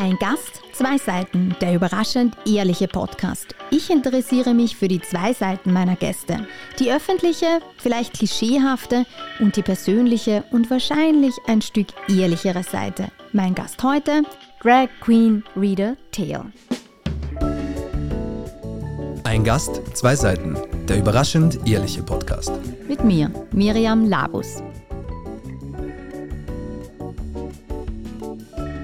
Ein Gast, zwei Seiten, der überraschend ehrliche Podcast. Ich interessiere mich für die zwei Seiten meiner Gäste. Die öffentliche, vielleicht klischeehafte und die persönliche und wahrscheinlich ein Stück ehrlichere Seite. Mein Gast heute, Drag Queen Reader Tail. Ein Gast, zwei Seiten, der überraschend ehrliche Podcast. Mit mir, Miriam Labus.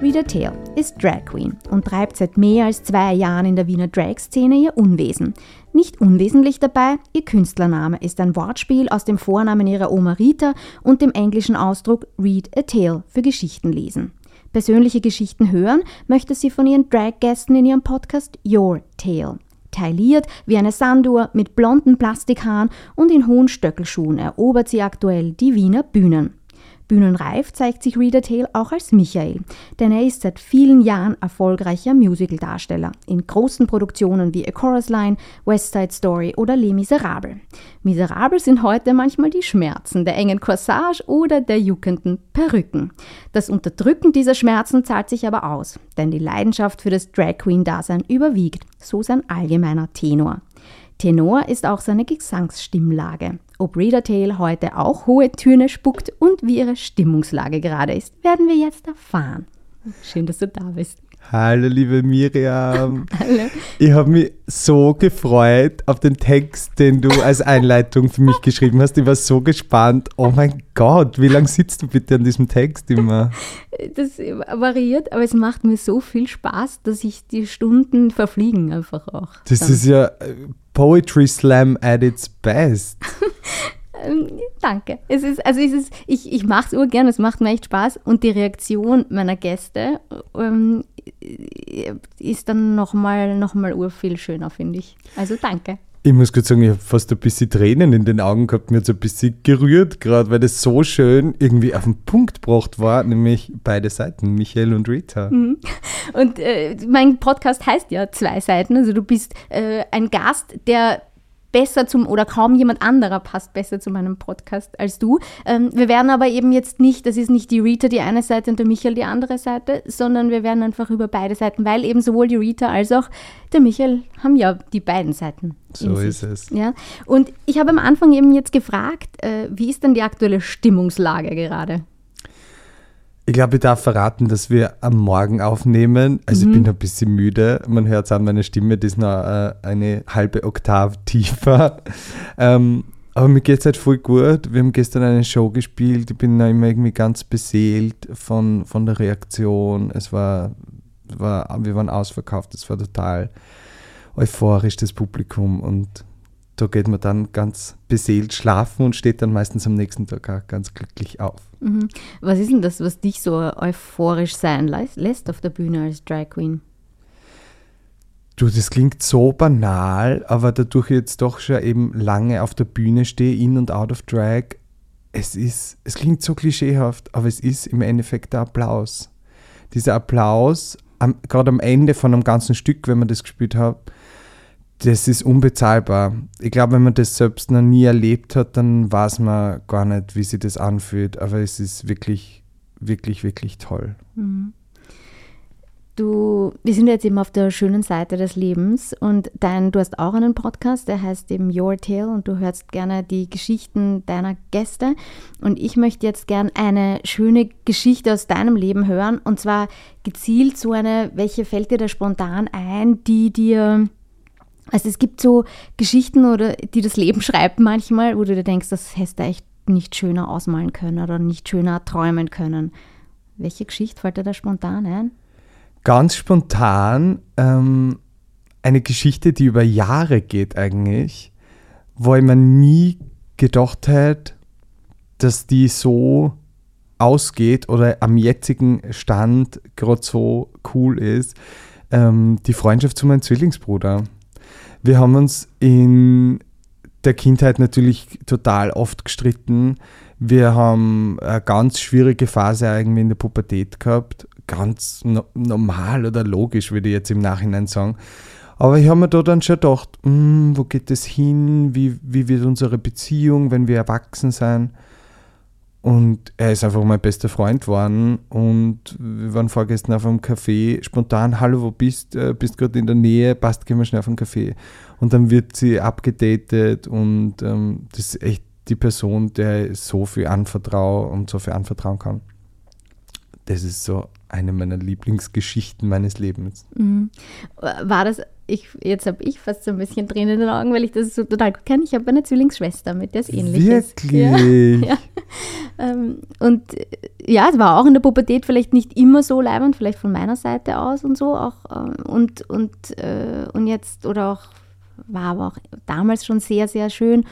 Rita Tail ist Drag Queen und treibt seit mehr als zwei Jahren in der Wiener Drag-Szene ihr Unwesen. Nicht unwesentlich dabei, ihr Künstlername ist ein Wortspiel aus dem Vornamen ihrer Oma Rita und dem englischen Ausdruck Read a Tale für Geschichten lesen. Persönliche Geschichten hören möchte sie von ihren Drag-Gästen in ihrem Podcast Your Tale. Tailliert wie eine Sanduhr mit blonden Plastikhaaren und in hohen Stöckelschuhen erobert sie aktuell die Wiener Bühnen. Bühnenreif zeigt sich Reader Tale auch als Michael, denn er ist seit vielen Jahren erfolgreicher Musicaldarsteller in großen Produktionen wie A Chorus Line, West Side Story oder Les Miserables. Miserabel sind heute manchmal die Schmerzen der engen Corsage oder der juckenden Perücken. Das Unterdrücken dieser Schmerzen zahlt sich aber aus, denn die Leidenschaft für das Drag Queen-Dasein überwiegt, so sein allgemeiner Tenor. Tenor ist auch seine Gesangsstimmlage. Ob Reader Tale heute auch hohe Töne spuckt und wie ihre Stimmungslage gerade ist, werden wir jetzt erfahren. Schön, dass du da bist. Hallo, liebe Miriam. Hallo. Ich habe mich so gefreut auf den Text, den du als Einleitung für mich geschrieben hast. Ich war so gespannt. Oh mein Gott, wie lange sitzt du bitte an diesem Text immer? Das variiert, aber es macht mir so viel Spaß, dass ich die Stunden verfliegen einfach auch. Das dann. ist ja Poetry Slam at its best. Ähm, danke. Es ist, also es ist, ich, ich mache es urgern, es macht mir echt Spaß und die Reaktion meiner Gäste ähm, ist dann nochmal noch mal urviel schöner, finde ich. Also danke. Ich muss kurz sagen, ich habe fast ein bisschen Tränen in den Augen gehabt, mir hat ein bisschen gerührt gerade, weil das so schön irgendwie auf den Punkt gebracht war, nämlich beide Seiten, Michael und Rita. Mhm. Und äh, mein Podcast heißt ja zwei Seiten, also du bist äh, ein Gast, der besser zum oder kaum jemand anderer passt besser zu meinem Podcast als du. Ähm, wir werden aber eben jetzt nicht, das ist nicht die Rita die eine Seite und der Michael die andere Seite, sondern wir werden einfach über beide Seiten, weil eben sowohl die Rita als auch der Michael haben ja die beiden Seiten. So ist es. Ja? Und ich habe am Anfang eben jetzt gefragt, äh, wie ist denn die aktuelle Stimmungslage gerade? Ich glaube, ich darf verraten, dass wir am Morgen aufnehmen. Also mhm. ich bin ein bisschen müde. Man hört es an meiner Stimme, die ist noch äh, eine halbe Oktav tiefer. ähm, aber mir geht es halt voll gut. Wir haben gestern eine Show gespielt. Ich bin immer irgendwie ganz beseelt von, von der Reaktion. Es war, war, wir waren ausverkauft. Es war total euphorisch, das Publikum. Und da geht man dann ganz beseelt schlafen und steht dann meistens am nächsten Tag auch ganz glücklich auf. Mhm. Was ist denn das, was dich so euphorisch sein lässt auf der Bühne als Drag Queen? Du, das klingt so banal, aber dadurch jetzt doch schon eben lange auf der Bühne stehe, in und out of Drag, es ist, es klingt so klischeehaft, aber es ist im Endeffekt der Applaus. Dieser Applaus, gerade am Ende von einem ganzen Stück, wenn man das gespielt hat, das ist unbezahlbar. Ich glaube, wenn man das selbst noch nie erlebt hat, dann weiß man gar nicht, wie sich das anfühlt. Aber es ist wirklich, wirklich, wirklich toll. Mhm. Du, wir sind jetzt eben auf der schönen Seite des Lebens und dein, du hast auch einen Podcast, der heißt eben Your Tale und du hörst gerne die Geschichten deiner Gäste. Und ich möchte jetzt gerne eine schöne Geschichte aus deinem Leben hören und zwar gezielt so eine, welche fällt dir da spontan ein, die dir also es gibt so Geschichten, oder die das Leben schreibt manchmal, wo du dir denkst, das hättest du echt nicht schöner ausmalen können oder nicht schöner träumen können. Welche Geschichte fällt dir da spontan ein? Ganz spontan ähm, eine Geschichte, die über Jahre geht eigentlich, wo ich mir nie gedacht hätte, dass die so ausgeht oder am jetzigen Stand gerade so cool ist. Ähm, die Freundschaft zu meinem Zwillingsbruder. Wir haben uns in der Kindheit natürlich total oft gestritten. Wir haben eine ganz schwierige Phase irgendwie in der Pubertät gehabt. Ganz no normal oder logisch, würde ich jetzt im Nachhinein sagen. Aber ich habe mir da dann schon gedacht, hm, wo geht es hin? Wie, wie wird unsere Beziehung, wenn wir erwachsen sein? Und er ist einfach mein bester Freund geworden. Und wir waren vorgestern auf einem Café, spontan, hallo, wo bist du? Bist gerade in der Nähe, passt, gehen wir schnell auf einen Café. Und dann wird sie abgedatet und ähm, das ist echt die Person, der so viel anvertraue und so viel anvertrauen kann. Das ist so eine meiner Lieblingsgeschichten meines Lebens. Mhm. War das, ich, jetzt habe ich fast so ein bisschen Tränen in den Augen, weil ich das so total gut kenne. Ich habe eine Zwillingsschwester, mit der es ähnlich Wirklich? ist. Ja. ja. Ähm, und ja, es war auch in der Pubertät vielleicht nicht immer so leibend, vielleicht von meiner Seite aus und so auch. Äh, und, und, äh, und jetzt, oder auch, war aber auch damals schon sehr, sehr schön.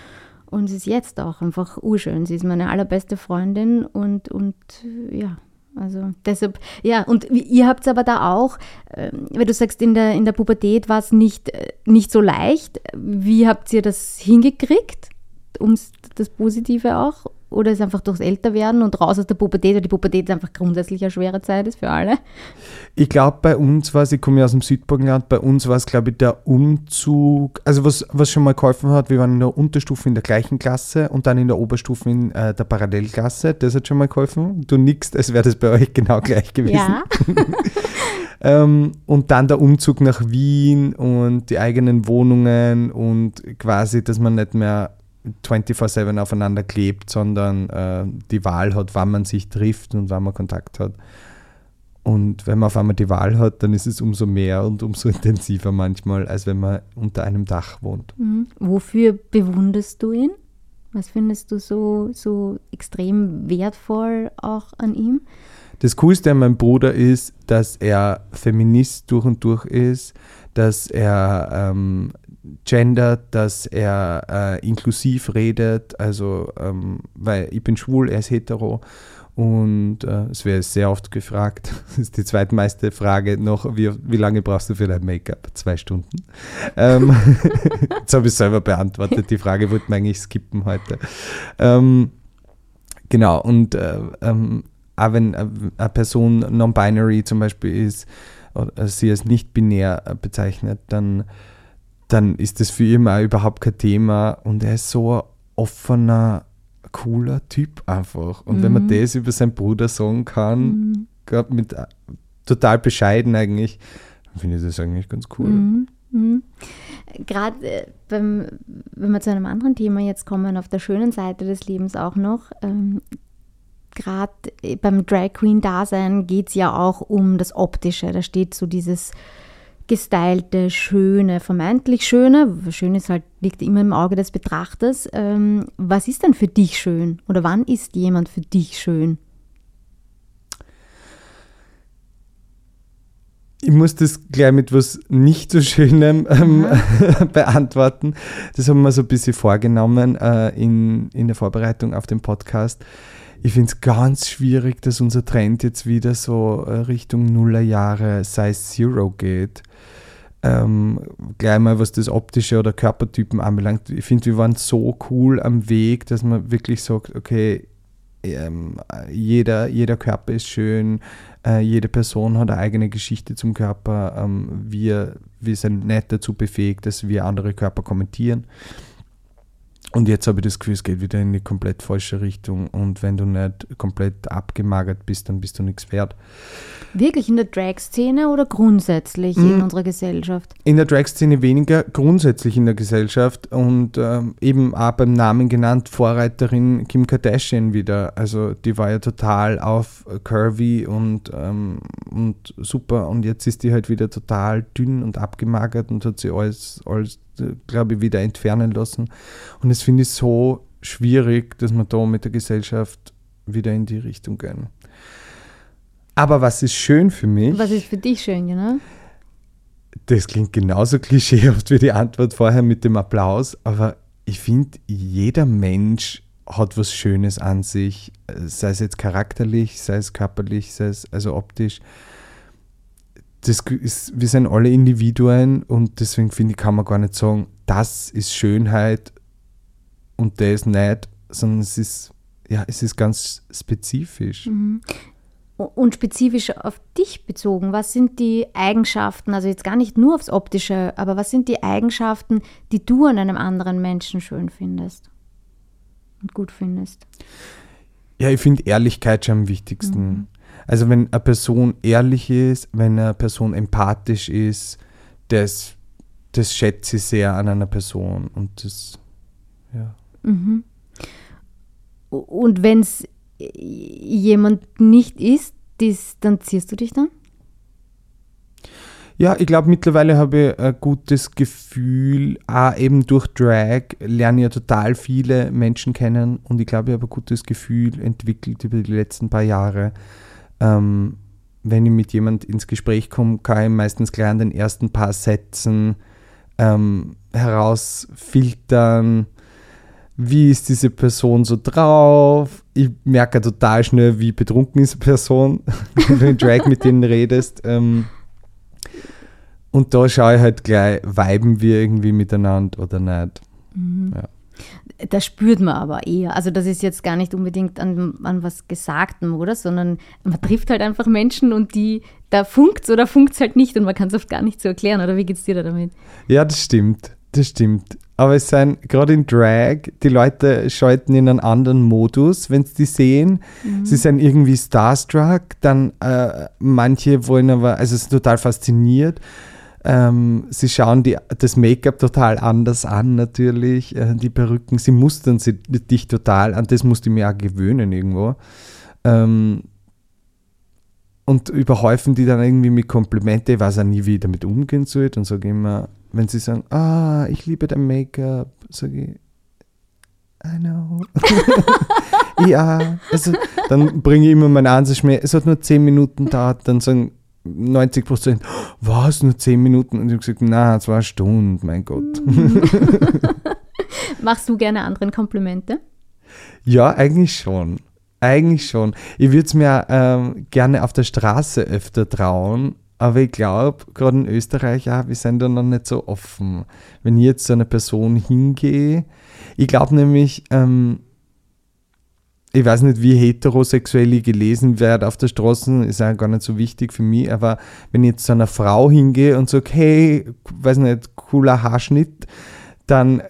Und es ist jetzt auch einfach urschön. Sie ist meine allerbeste Freundin und, und ja, also deshalb, ja, und ihr habt es aber da auch, äh, weil du sagst, in der, in der Pubertät war es nicht, äh, nicht so leicht. Wie habt ihr das hingekriegt? Um das Positive auch? Oder ist einfach durchs Älterwerden und raus aus der Pubertät, weil die Pubertät einfach grundsätzlich eine schwere Zeit ist für alle? Ich glaube, bei uns war es, ich komme ja aus dem Südburgenland, bei uns war es, glaube ich, der Umzug, also was, was schon mal geholfen hat, wir waren in der Unterstufe in der gleichen Klasse und dann in der Oberstufe in äh, der Parallelklasse, das hat schon mal geholfen. Du nickst, als wäre das bei euch genau gleich gewesen. Ja. ähm, und dann der Umzug nach Wien und die eigenen Wohnungen und quasi, dass man nicht mehr 24-7 aufeinander klebt, sondern äh, die Wahl hat, wann man sich trifft und wann man Kontakt hat. Und wenn man auf einmal die Wahl hat, dann ist es umso mehr und umso intensiver manchmal, als wenn man unter einem Dach wohnt. Mhm. Wofür bewunderst du ihn? Was findest du so, so extrem wertvoll auch an ihm? Das Coolste an meinem Bruder ist, dass er Feminist durch und durch ist, dass er ähm, gendert, dass er äh, inklusiv redet, also ähm, weil ich bin schwul, er ist hetero und äh, es wäre sehr oft gefragt, das ist die zweitmeiste Frage noch, wie, wie lange brauchst du für dein Make-up? Zwei Stunden. Ähm, jetzt habe ich selber beantwortet, die Frage wollte man eigentlich skippen heute. Ähm, genau, und äh, ähm, auch wenn eine Person non-binary zum Beispiel ist, oder sie als nicht binär bezeichnet, dann dann ist das für ihn auch überhaupt kein Thema und er ist so ein offener, cooler Typ einfach. Und mhm. wenn man mhm. das über seinen Bruder sagen kann, mhm. mit äh, total bescheiden eigentlich, dann finde ich das eigentlich ganz cool. Mhm. Mhm. Gerade äh, wenn wir zu einem anderen Thema jetzt kommen, auf der schönen Seite des Lebens auch noch, ähm, gerade beim Drag Queen-Dasein geht es ja auch um das Optische. Da steht so dieses gestylte, schöne, vermeintlich schöne, schön ist halt, liegt immer im Auge des Betrachters. Ähm, was ist denn für dich schön? Oder wann ist jemand für dich schön? Ich muss das gleich mit was nicht so Schönem ähm, beantworten. Das haben wir so ein bisschen vorgenommen äh, in, in der Vorbereitung auf den Podcast ich finde es ganz schwierig, dass unser Trend jetzt wieder so äh, Richtung Nullerjahre Size Zero geht. Ähm, gleich mal was das optische oder Körpertypen anbelangt. Ich finde, wir waren so cool am Weg, dass man wirklich sagt, okay, ähm, jeder, jeder Körper ist schön, äh, jede Person hat eine eigene Geschichte zum Körper. Ähm, wir, wir sind nicht dazu befähigt, dass wir andere Körper kommentieren. Und jetzt habe ich das Gefühl, es geht wieder in die komplett falsche Richtung. Und wenn du nicht komplett abgemagert bist, dann bist du nichts wert. Wirklich in der Drag-Szene oder grundsätzlich mhm. in unserer Gesellschaft? In der Drag-Szene weniger, grundsätzlich in der Gesellschaft. Und ähm, eben auch beim Namen genannt, Vorreiterin Kim Kardashian wieder. Also die war ja total auf curvy und, ähm, und super. Und jetzt ist die halt wieder total dünn und abgemagert und hat sie alles, alles glaube ich, wieder entfernen lassen. Und das finde ich so schwierig, dass wir da mit der Gesellschaft wieder in die Richtung gehen. Aber was ist schön für mich? Was ist für dich schön, genau? Das klingt genauso klischeehaft wie die Antwort vorher mit dem Applaus, aber ich finde, jeder Mensch hat was Schönes an sich, sei es jetzt charakterlich, sei es körperlich, sei es also optisch das ist, wir sind alle Individuen und deswegen finde ich, kann man gar nicht sagen, das ist Schönheit und das nicht, sondern es ist, ja, es ist ganz spezifisch. Mhm. Und spezifisch auf dich bezogen, was sind die Eigenschaften, also jetzt gar nicht nur aufs Optische, aber was sind die Eigenschaften, die du an einem anderen Menschen schön findest und gut findest? Ja, ich finde Ehrlichkeit schon am wichtigsten. Mhm. Also wenn eine Person ehrlich ist, wenn eine Person empathisch ist, das, das schätze ich sehr an einer Person. Und das, ja. Mhm. Und wenn es jemand nicht ist, distanzierst du dich dann? Ja, ich glaube, mittlerweile habe ich ein gutes Gefühl, auch eben durch Drag lerne ich ja total viele Menschen kennen und ich glaube, ich habe ein gutes Gefühl entwickelt über die letzten paar Jahre. Ähm, wenn ich mit jemand ins Gespräch komme, kann ich meistens gleich an den ersten paar Sätzen ähm, herausfiltern, wie ist diese Person so drauf. Ich merke total schnell, wie betrunken ist eine Person, wenn du in Drag mit denen redest. Ähm, und da schaue ich halt gleich, viben wir irgendwie miteinander oder nicht. Ja. Das spürt man aber eher. Also das ist jetzt gar nicht unbedingt an, an was Gesagtem, oder? Sondern man trifft halt einfach Menschen und die, da funkt's oder funkt's halt nicht und man kann es oft gar nicht so erklären. Oder wie geht's dir da damit? Ja, das stimmt. Das stimmt. Aber es sind gerade in Drag, die Leute schalten in einen anderen Modus, wenn sie die sehen. Sie sind irgendwie starstruck, dann äh, manche wollen aber, also es ist total fasziniert. Ähm, sie schauen die, das Make-up total anders an, natürlich, äh, die Perücken, sie mustern sie, dich total an, das musste ich mir auch gewöhnen irgendwo. Ähm, und überhäufen die dann irgendwie mit Komplimente, ich weiß auch nie, wie ich damit umgehen soll. Und sage immer, wenn sie sagen, ah, ich liebe dein Make-up, sage ich, I know. ja, also dann bringe ich immer meinen Ansatz mehr, es hat nur 10 Minuten dauert, dann sagen 90 Prozent, was, nur 10 Minuten? Und ich habe gesagt, na, zwei Stunden, mein Gott. Machst du gerne anderen Komplimente? Ja, eigentlich schon. Eigentlich schon. Ich würde es mir ähm, gerne auf der Straße öfter trauen, aber ich glaube, gerade in Österreich, ja, wir sind da noch nicht so offen. Wenn ich jetzt zu einer Person hingehe, ich glaube nämlich, ähm, ich weiß nicht, wie heterosexuell ich gelesen werde auf der Straße, ist ja gar nicht so wichtig für mich, aber wenn ich jetzt zu einer Frau hingehe und sage, hey, weiß nicht, cooler Haarschnitt, dann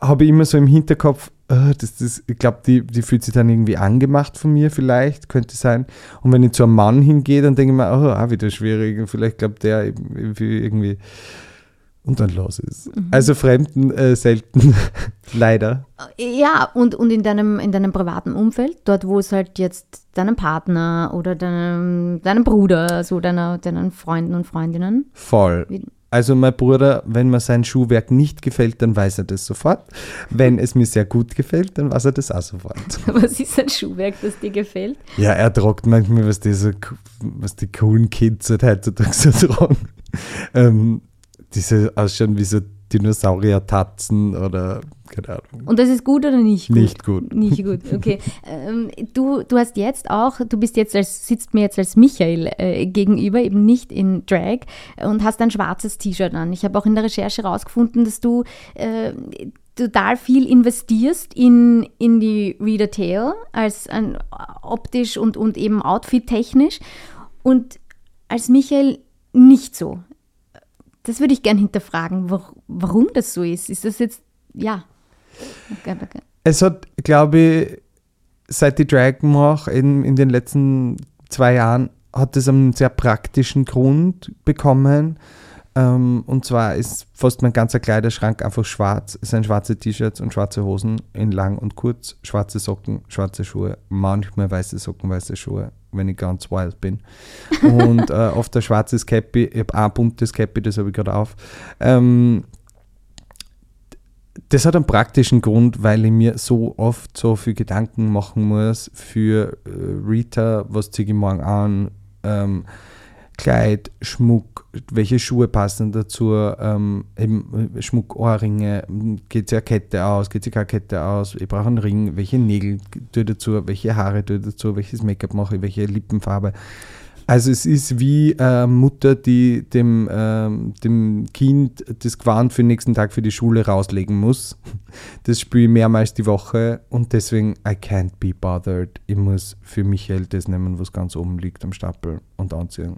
habe ich immer so im Hinterkopf, äh, das, das, ich glaube, die, die fühlt sich dann irgendwie angemacht von mir vielleicht, könnte sein. Und wenn ich zu einem Mann hingehe, dann denke ich mir, oh, auch wieder schwierig. Vielleicht glaubt der irgendwie und dann los ist. Also Fremden äh, selten, leider. Ja, und, und in, deinem, in deinem privaten Umfeld, dort wo es halt jetzt deinem Partner oder deinem, deinem Bruder, also deiner, deinen Freunden und Freundinnen. Voll. Wie- Also mein Bruder, wenn mir sein Schuhwerk nicht gefällt, dann weiß er das sofort. Wenn es mir sehr gut gefällt, dann weiß er das auch sofort. Was ist ein Schuhwerk, das dir gefällt? Ja, er tragt manchmal, was die, so, was die coolen Kids halt heutzutage so tragen. Ähm, diese ausschauen wie so Dinosaurier-Tatzen oder keine Ahnung. Und das ist gut oder nicht gut? Nicht gut. Nicht gut, okay. ähm, du, du hast jetzt auch, du bist jetzt als, sitzt mir jetzt als Michael äh, gegenüber, eben nicht in Drag und hast ein schwarzes T-Shirt an. Ich habe auch in der Recherche herausgefunden, dass du äh, total viel investierst in, in die Reader Tail als ein, optisch und, und eben outfit-technisch und als Michael nicht so. Das würde ich gern hinterfragen, wa- warum das so ist. Ist das jetzt, ja. Okay, okay. Es hat, glaube ich, seit ich Drag mache, in, in den letzten zwei Jahren, hat es einen sehr praktischen Grund bekommen. Ähm, und zwar ist fast mein ganzer Kleiderschrank einfach schwarz. Es sind schwarze T-Shirts und schwarze Hosen in lang und kurz, schwarze Socken, schwarze Schuhe, manchmal weiße Socken, weiße Schuhe, wenn ich ganz wild bin. Und äh, oft ein schwarzes Cappy, ich habe ein buntes Cappy, das habe ich gerade auf. Ähm, das hat einen praktischen Grund, weil ich mir so oft so viel Gedanken machen muss für äh, Rita, was ziehe ich morgen an, ähm, Kleid, Schmuck, welche Schuhe passen dazu, ähm, eben äh, Schmuck, Ohrringe, geht sie eine Kette aus, geht sie keine Kette aus, ich brauche einen Ring, welche Nägel tue dazu, welche Haare tue dazu, welches Make-up mache ich, welche Lippenfarbe. Also es ist wie äh, Mutter, die dem, ähm, dem Kind das Gewand für den nächsten Tag für die Schule rauslegen muss. Das spiele ich mehrmals die Woche und deswegen I can't be bothered. Ich muss für Michael das nehmen, was ganz oben liegt am Stapel und anziehen.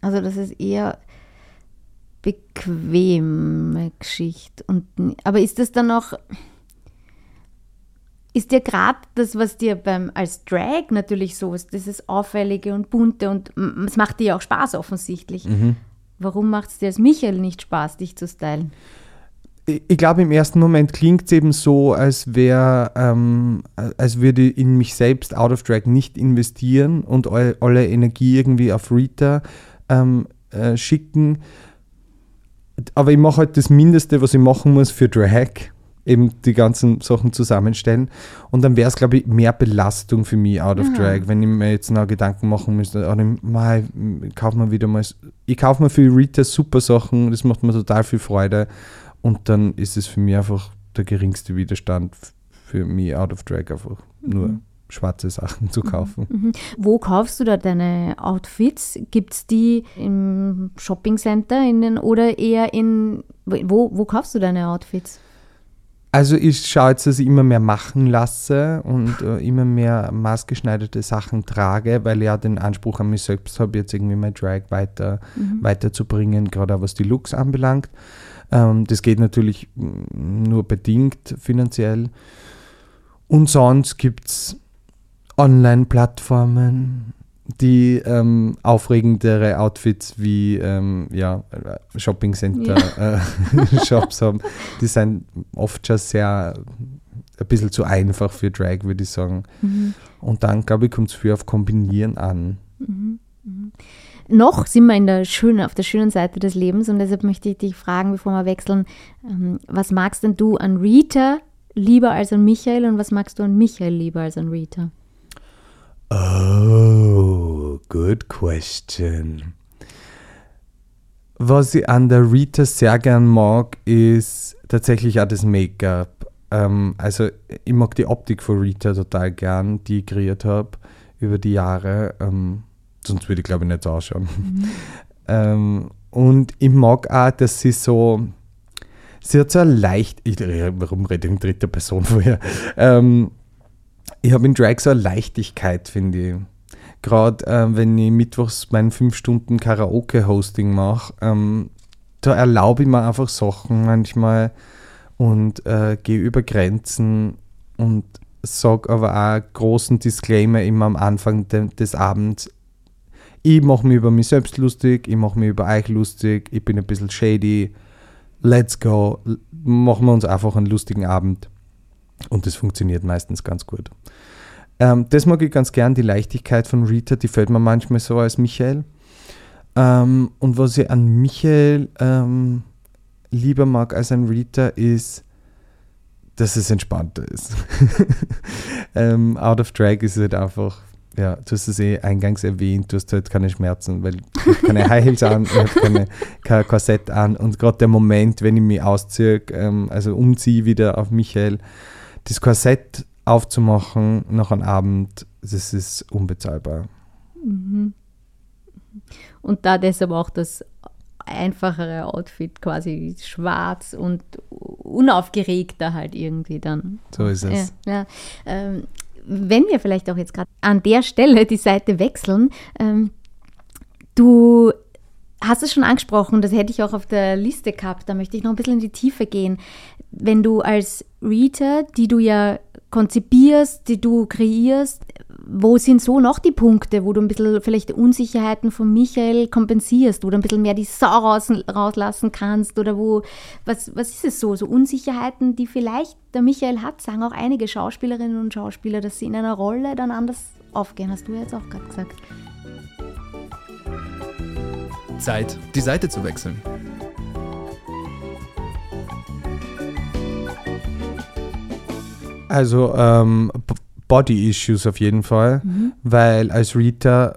Also das ist eher bequeme Geschichte. Und, aber ist das dann auch, Ist dir gerade das, was dir beim als Drag natürlich so ist, dieses Auffällige und Bunte und es macht dir ja auch Spaß offensichtlich. Mhm. Warum macht es dir als Michael nicht Spaß, dich zu stylen? Ich, glaube, im ersten Moment klingt es eben so, als wäre, ähm, als würde ich in mich selbst out of drag nicht investieren und all, alle Energie irgendwie auf Rita ähm, äh, schicken. Aber ich mache halt das Mindeste, was ich machen muss für Drag eben die ganzen Sachen zusammenstellen. Und dann wäre es, glaube ich, mehr Belastung für mich out of Mhm. drag, wenn ich mir jetzt noch Gedanken machen müsste, ich, mei, ich kaufe mir wieder mal, ich kaufe mir für Rita super Sachen, das macht mir total viel Freude. Und dann ist es für mich einfach der geringste Widerstand für mich out of drag einfach nur schwarze Sachen zu kaufen. Mhm. Wo kaufst du da deine Outfits? Gibt es die im Shoppingcenter in den, oder eher in. Wo, wo kaufst du deine Outfits? Also ich schaue jetzt, dass ich immer mehr machen lasse und äh, immer mehr maßgeschneiderte Sachen trage, weil ich ja den Anspruch an mich selbst habe, jetzt irgendwie mein Drag weiter, weiterzubringen, gerade auch was die Looks anbelangt. Ähm, das geht natürlich mm, nur bedingt finanziell. Und sonst gibt es Online-Plattformen, die ähm, aufregendere Outfits wie ähm, ja, äh, Shopping-Center-Shops haben. Die sind oft schon sehr ein bisschen zu einfach für Drag, würde ich sagen. Und dann, glaube ich, kommt es viel auf Kombinieren an. Noch sind wir in der schönen, auf der schönen Seite des Lebens und deshalb möchte ich dich fragen, bevor wir wechseln, ähm, was magst denn du an Rita lieber als an Michael und was magst du an Michael lieber als an Rita? Oh, good question. Was ich an der Rita sehr gern mag, ist tatsächlich auch das Make-up. Ähm, also ich mag die Optik von Rita total gern, die ich kreiert habe über die Jahre. Ähm, sonst würde ich glaube ich nicht ausschauen. ähm, und ich mag auch, dass sie so, sie hat so leicht, ich, warum rede ich in dritter Person vorher? Ähm, ich habe in Drag so eine Leichtigkeit, finde ich. Gerade ähm, wenn ich mittwochs meinen 5 Stunden Karaoke-Hosting mache, ähm, da erlaube ich mir einfach Sachen manchmal und äh, gehe über Grenzen und sage aber auch großen Disclaimer immer am Anfang de des Abends. Ich mache mich über mich selbst lustig, ich mache mich über euch lustig, ich bin ein bisschen shady. Let's go. Machen wir uns einfach einen lustigen Abend. Und das funktioniert meistens ganz gut. Ähm, das mag ich ganz gern, die Leichtigkeit von Rita, die fällt mir manchmal so als Michael. Ähm, und was ich an Michael ähm, lieber mag als an Rita ist, dass es entspannter ist. ähm, out of Drag ist halt einfach, ja, du hast es eh eingangs erwähnt, du hast halt keine Schmerzen, weil ich keine High Heels an, ich habe keine, kein Korsett an und gerade der Moment, wenn ich mich ausziehe, ähm, also umziehe wieder auf Michael, das Korsett aufzumachen nach einem Abend, das ist unbezahlbar. Und da deshalb auch das einfachere Outfit, quasi schwarz und unaufgeregter halt irgendwie dann. So ist es. Ja, ja. Ähm, wenn wir vielleicht auch jetzt gerade an der Stelle die Seite wechseln, ähm, du hast es schon angesprochen, das hätte ich auch auf der Liste gehabt, da möchte ich noch ein bisschen in die Tiefe gehen. Wenn du als Reader, die du ja konzipierst, die du kreierst, wo sind so noch die Punkte, wo du ein bisschen vielleicht Unsicherheiten von Michael kompensierst, wo du ein bisschen mehr die Sau raus, rauslassen kannst oder wo, was, was ist es so, so Unsicherheiten, die vielleicht der Michael hat, sagen auch einige Schauspielerinnen und Schauspieler, dass sie in einer Rolle dann anders aufgehen, hast du ja jetzt auch gerade gesagt. Zeit, die Seite zu wechseln. Also ähm, B- Body Issues auf jeden Fall, weil als Rita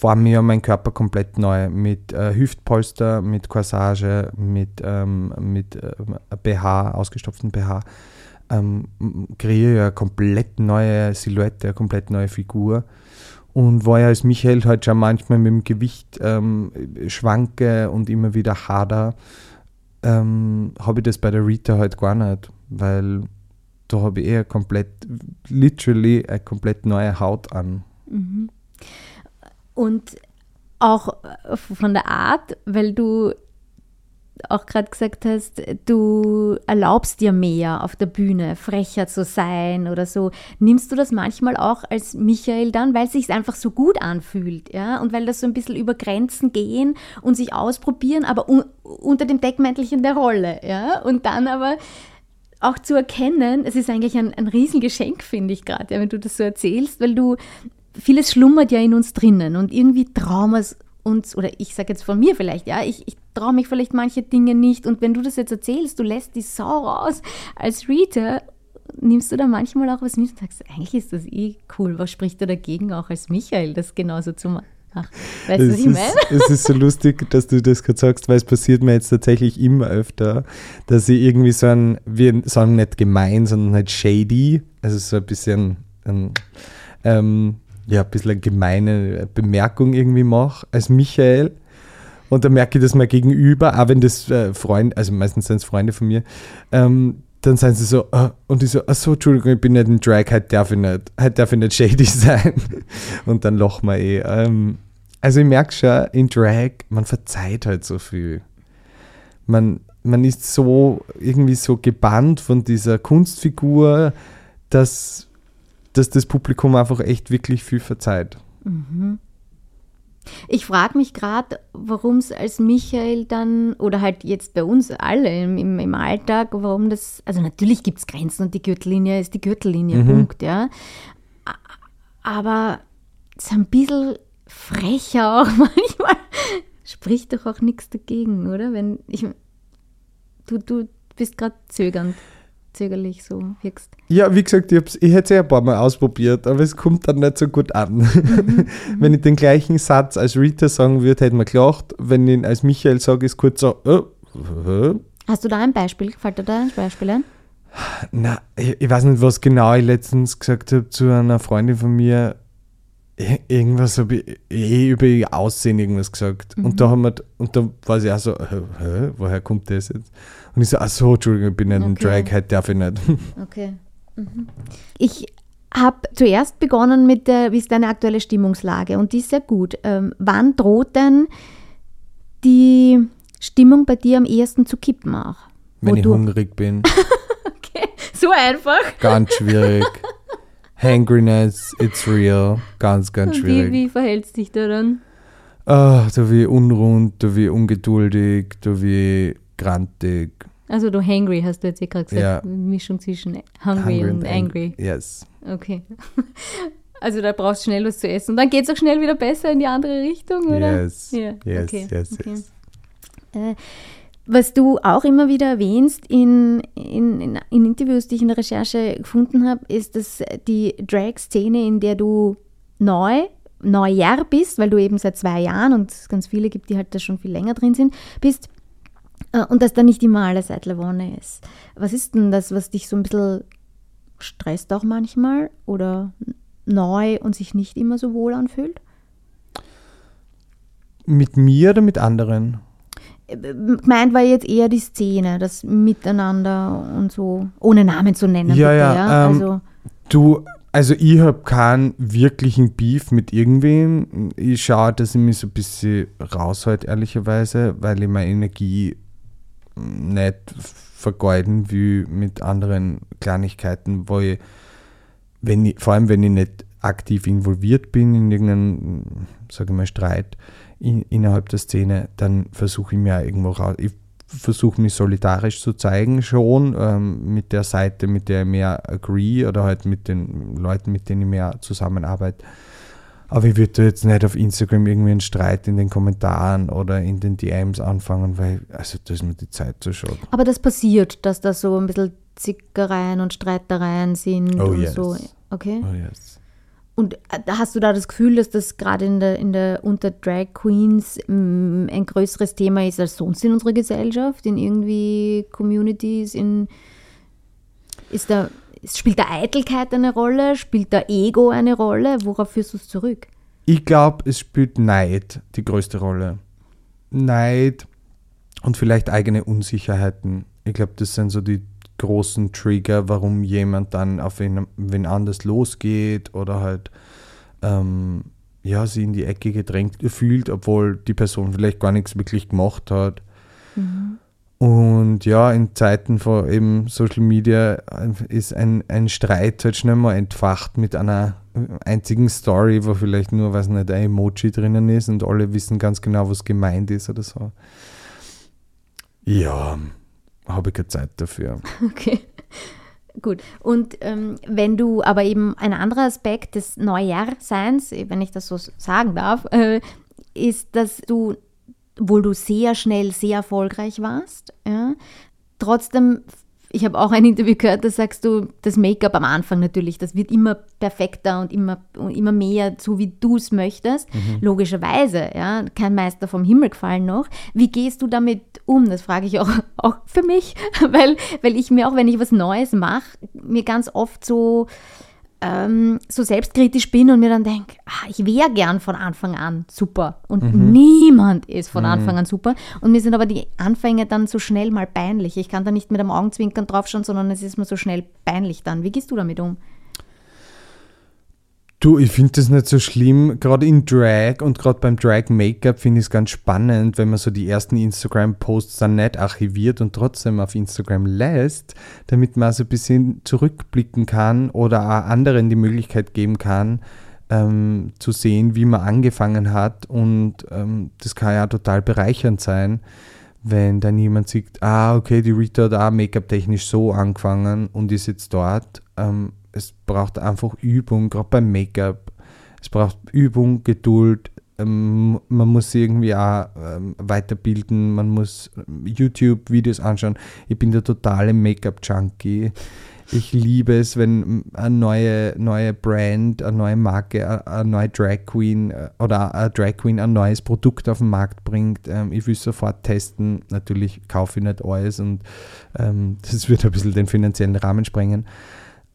war mir mein Körper komplett neu mit äh, Hüftpolster, mit Corsage, mit, ähm, mit äh, BH, ausgestopften BH. Ähm, kreiere ja eine komplett neue Silhouette, eine komplett neue Figur. Und war ja als Michael halt schon manchmal mit dem Gewicht ähm, schwanke und immer wieder hader, ähm, habe ich das bei der Rita halt gar nicht, weil da habe ich eher komplett, literally eine komplett neue Haut an. Und auch von der Art, weil du auch gerade gesagt hast, du erlaubst dir mehr auf der Bühne, frecher zu sein oder so. Nimmst du das manchmal auch als Michael dann, weil es sich einfach so gut anfühlt, ja? Und weil das so ein bisschen über Grenzen gehen und sich ausprobieren, aber un unter dem Deckmäntelchen der Rolle, ja? Und dann aber auch zu erkennen, es ist eigentlich ein, ein Riesengeschenk, finde ich gerade, ja, wenn du das so erzählst, weil du, vieles schlummert ja in uns drinnen und irgendwie trauen wir es uns, oder ich sage jetzt von mir vielleicht, ja, ich, ich traue mich vielleicht manche Dinge nicht und wenn du das jetzt erzählst, du lässt die Sau raus als Reader, nimmst du da manchmal auch was mit und sagst, eigentlich ist das eh cool, was spricht da dagegen auch als Michael, das genauso zu machen? Ach, weißt du, was ich meine? Es ist so lustig, dass du das gerade sagst, weil es passiert mir jetzt tatsächlich immer öfter, dass ich irgendwie so ein, wir sagen nicht gemein, sondern halt shady, also so ein bisschen, ähm, ähm, ja, ein bisschen eine gemeine Bemerkung irgendwie mache als Michael. Und da merke ich das mal gegenüber, auch wenn das äh, Freunde, also meistens sind es Freunde von mir, ähm, dann sind sie so, uh, und ich so, ach so, Entschuldigung, ich bin nicht ein Drag, heute darf ich nicht, darf ich nicht shady sein. Und dann lachen wir eh. Ähm, also ich merke schon, in Drag, man verzeiht halt so viel. Man, man ist so irgendwie so gebannt von dieser Kunstfigur, dass, dass das Publikum einfach echt wirklich viel verzeiht. Mhm. Ich frage mich gerade, warum es als Michael dann, oder halt jetzt bei uns alle im, im, im Alltag, warum das, also natürlich gibt es Grenzen und die Gürtellinie ist die Gürtellinie, mhm. Punkt, ja. Aber so ein bisschen frecher auch manchmal. Spricht doch auch nichts dagegen, oder? Wenn ich, du, du bist gerade zögernd, zögerlich so wirkst. Ja, wie gesagt, ich, ich hätte es ja ein paar Mal ausprobiert, aber es kommt dann nicht so gut an. Mhm, mhm. Wenn ich den gleichen Satz als Rita sagen würde, hätte man gelacht. Wenn ich ihn als Michael sage, ist kurz so, oh, oh. Hast du da ein Beispiel? Fällt dir da ein Beispiel ein? Na, ich, ich weiß nicht, was genau ich letztens gesagt habe zu einer Freundin von mir Irgendwas habe ich eh über ihr Aussehen irgendwas gesagt. Mhm. Und da haben wir, und da war sie auch so, hä, woher kommt das jetzt? Und ich so, ach so, Entschuldigung, ich bin nicht okay. ein Drag, heute darf ich nicht. Okay. Mhm. Ich habe zuerst begonnen mit der, wie ist deine aktuelle Stimmungslage? Und die ist sehr gut. Ähm, wann droht denn die Stimmung bei dir am ehesten zu kippen auch? Wenn ich hungrig bin. okay, so einfach. Ganz schwierig. Hangriness, it's real. Ganz, ganz schwierig. Wie, wie verhältst du dich da dann? Ah, da wie unrund, da wie ungeduldig, da wie grantig. Also du hangry hast du jetzt eh gerade gesagt. Ja. Mischung zwischen hungry, hungry und angry. Yes. Okay. Also da brauchst du schnell was zu essen. Und dann geht es auch schnell wieder besser in die andere Richtung, oder? Yes. Yeah. Yes, okay. yes, okay. yes. Äh, was du auch immer wieder erwähnst in, in, in, in Interviews, die ich in der Recherche gefunden habe, ist, dass die Drag-Szene, in der du neu, Neujahr bist, weil du eben seit zwei Jahren und es ganz viele gibt, die halt da schon viel länger drin sind, bist äh, und dass da nicht immer alles eitle Wonne ist. Was ist denn das, was dich so ein bisschen stresst auch manchmal oder neu und sich nicht immer so wohl anfühlt? Mit mir oder mit anderen? Gemeint war jetzt eher die Szene, das Miteinander und so, ohne Namen zu nennen. Ja, bitte, ja. ja? Ähm, also, du, also ich habe keinen wirklichen Beef mit irgendwem. Ich schaue, dass ich mich so ein bisschen raushalte, ehrlicherweise, weil ich meine Energie nicht vergeuden will mit anderen Kleinigkeiten, wo ich, wenn ich, vor allem wenn ich nicht aktiv involviert bin in irgendeinem, sage ich mal, Streit, in, innerhalb der Szene, dann versuche ich mir irgendwo raus. Ich versuche mich solidarisch zu zeigen schon ähm, mit der Seite, mit der ich mehr agree oder halt mit den Leuten, mit denen ich mehr zusammenarbeite. Aber ich würde jetzt nicht auf Instagram irgendwie einen Streit in den Kommentaren oder in den DMs anfangen, weil also da ist mir die Zeit zu schade. Aber das passiert, dass da so ein bisschen Zickereien und Streitereien sind oh und yes. so. Okay. Oh yes. Und äh, hast du da das Gefühl, dass das gerade in der, in der, unter Drag Queens mm, ein größeres Thema ist als sonst in unserer Gesellschaft, in irgendwie Communities, in ist da, spielt da Eitelkeit eine Rolle? Spielt da Ego eine Rolle? Worauf führst du es zurück? Ich glaube, es spielt Neid die größte Rolle. Neid und vielleicht eigene Unsicherheiten. Ich glaube, das sind so die großen Trigger, warum jemand dann auf wen, wen anders losgeht oder halt ähm, ja, sie in die Ecke gedrängt fühlt, obwohl die Person vielleicht gar nichts wirklich gemacht hat. Mhm. Und ja, in Zeiten von eben Social Media ist ein, ein Streit halt schnell mal entfacht mit einer einzigen Story, wo vielleicht nur, weiß nicht, ein Emoji drinnen ist und alle wissen ganz genau, was gemeint ist oder so. Ja, habe ich keine Zeit dafür. Okay. Gut. Und ähm, wenn du aber eben ein anderer Aspekt des Neujahrseins, wenn ich das so sagen darf, äh, ist, dass du, obwohl du sehr schnell sehr erfolgreich warst, ja, trotzdem ich habe auch ein Interview gehört, da sagst du, das Make-up am Anfang natürlich, das wird immer perfekter und immer, immer mehr, so wie du es möchtest. Mhm. Logischerweise, ja, kein Meister vom Himmel gefallen noch. Wie gehst du damit um? Das frage ich auch, auch für mich, weil, weil ich mir auch, wenn ich was Neues mache, mir ganz oft so ähm, so selbstkritisch bin und mir dann denke, ah, ich wäre gern von Anfang an super und mhm. niemand ist von mhm. Anfang an super und mir sind aber die Anfänge dann so schnell mal peinlich. Ich kann da nicht mit einem Augenzwinkern draufschauen, sondern es ist mir so schnell peinlich dann. Wie gehst du damit um? Du, ich finde das nicht so schlimm. Gerade in Drag und gerade beim Drag-Make-up finde ich es ganz spannend, wenn man so die ersten Instagram-Posts dann nicht archiviert und trotzdem auf Instagram lässt, damit man so ein bisschen zurückblicken kann oder auch anderen die Möglichkeit geben kann, ähm, zu sehen, wie man angefangen hat. Und ähm, das kann ja total bereichernd sein, wenn dann jemand sieht, ah, okay, die Rita hat auch Make-up-technisch so angefangen und ist jetzt dort. Ähm, es braucht einfach Übung, gerade beim Make-up. Es braucht Übung, Geduld. Ähm, man muss irgendwie auch ähm, weiterbilden, man muss YouTube-Videos anschauen. Ich bin der totale Make-up-Junkie. Ich liebe es, wenn eine neue, neue Brand, eine neue Marke, eine neue Drag Queen äh, oder eine Drag Queen ein neues Produkt auf den Markt bringt. Ähm, ich will sofort testen. Natürlich kaufe ich nicht alles und das wird ein bisschen den finanziellen Rahmen sprengen.